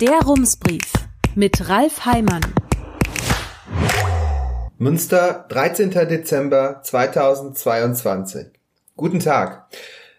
Der Rumsbrief mit Ralf Heimann. Münster, 13. Dezember 2022. Guten Tag.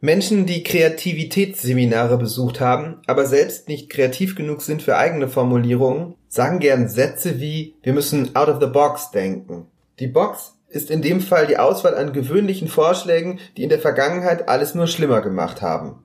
Menschen, die Kreativitätsseminare besucht haben, aber selbst nicht kreativ genug sind für eigene Formulierungen, sagen gern Sätze wie wir müssen out of the box denken. Die Box ist in dem Fall die Auswahl an gewöhnlichen Vorschlägen, die in der Vergangenheit alles nur schlimmer gemacht haben.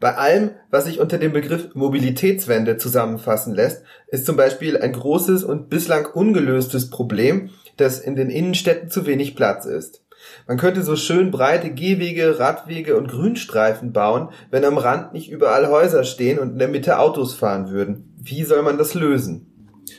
Bei allem, was sich unter dem Begriff Mobilitätswende zusammenfassen lässt, ist zum Beispiel ein großes und bislang ungelöstes Problem, dass in den Innenstädten zu wenig Platz ist. Man könnte so schön breite Gehwege, Radwege und Grünstreifen bauen, wenn am Rand nicht überall Häuser stehen und in der Mitte Autos fahren würden. Wie soll man das lösen?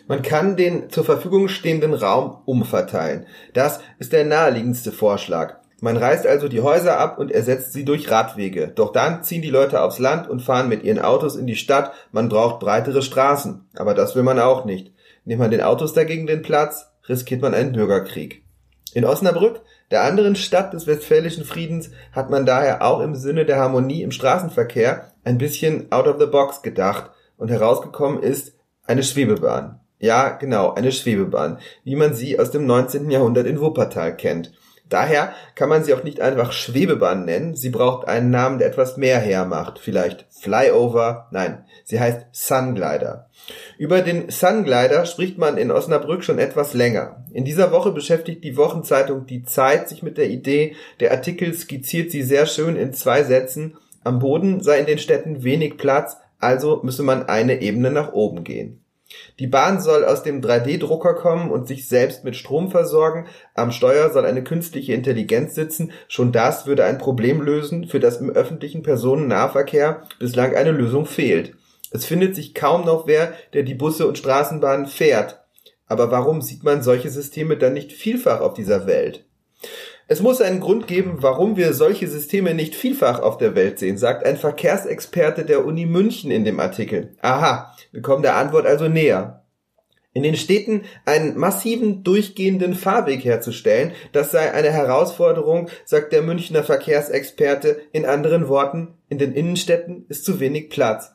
Man kann den zur Verfügung stehenden Raum umverteilen. Das ist der naheliegendste Vorschlag. Man reißt also die Häuser ab und ersetzt sie durch Radwege. Doch dann ziehen die Leute aufs Land und fahren mit ihren Autos in die Stadt. Man braucht breitere Straßen. Aber das will man auch nicht. Nimmt man den Autos dagegen den Platz, riskiert man einen Bürgerkrieg. In Osnabrück, der anderen Stadt des westfälischen Friedens, hat man daher auch im Sinne der Harmonie im Straßenverkehr ein bisschen out of the box gedacht und herausgekommen ist eine Schwebebahn. Ja, genau, eine Schwebebahn, wie man sie aus dem 19. Jahrhundert in Wuppertal kennt. Daher kann man sie auch nicht einfach Schwebebahn nennen, sie braucht einen Namen, der etwas mehr hermacht. Vielleicht Flyover, nein, sie heißt Sunglider. Über den Sunglider spricht man in Osnabrück schon etwas länger. In dieser Woche beschäftigt die Wochenzeitung Die Zeit sich mit der Idee, der Artikel skizziert sie sehr schön in zwei Sätzen. Am Boden sei in den Städten wenig Platz, also müsse man eine Ebene nach oben gehen. Die Bahn soll aus dem 3D-Drucker kommen und sich selbst mit Strom versorgen. Am Steuer soll eine künstliche Intelligenz sitzen. Schon das würde ein Problem lösen, für das im öffentlichen Personennahverkehr bislang eine Lösung fehlt. Es findet sich kaum noch wer, der die Busse und Straßenbahnen fährt. Aber warum sieht man solche Systeme dann nicht vielfach auf dieser Welt? Es muss einen Grund geben, warum wir solche Systeme nicht vielfach auf der Welt sehen, sagt ein Verkehrsexperte der Uni München in dem Artikel. Aha, wir kommen der Antwort also näher. In den Städten einen massiven durchgehenden Fahrweg herzustellen, das sei eine Herausforderung, sagt der Münchner Verkehrsexperte. In anderen Worten, in den Innenstädten ist zu wenig Platz.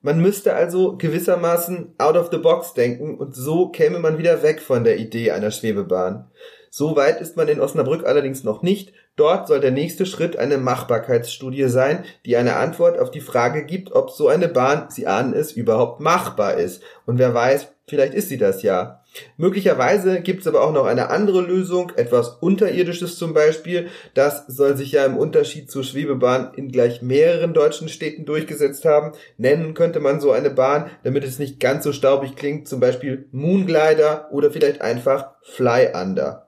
Man müsste also gewissermaßen out of the box denken und so käme man wieder weg von der Idee einer Schwebebahn. So weit ist man in Osnabrück allerdings noch nicht. Dort soll der nächste Schritt eine Machbarkeitsstudie sein, die eine Antwort auf die Frage gibt, ob so eine Bahn, Sie ahnen es, überhaupt machbar ist. Und wer weiß, vielleicht ist sie das ja. Möglicherweise gibt es aber auch noch eine andere Lösung, etwas Unterirdisches zum Beispiel. Das soll sich ja im Unterschied zur Schwebebahn in gleich mehreren deutschen Städten durchgesetzt haben. Nennen könnte man so eine Bahn, damit es nicht ganz so staubig klingt, zum Beispiel Moonglider oder vielleicht einfach Fly Under.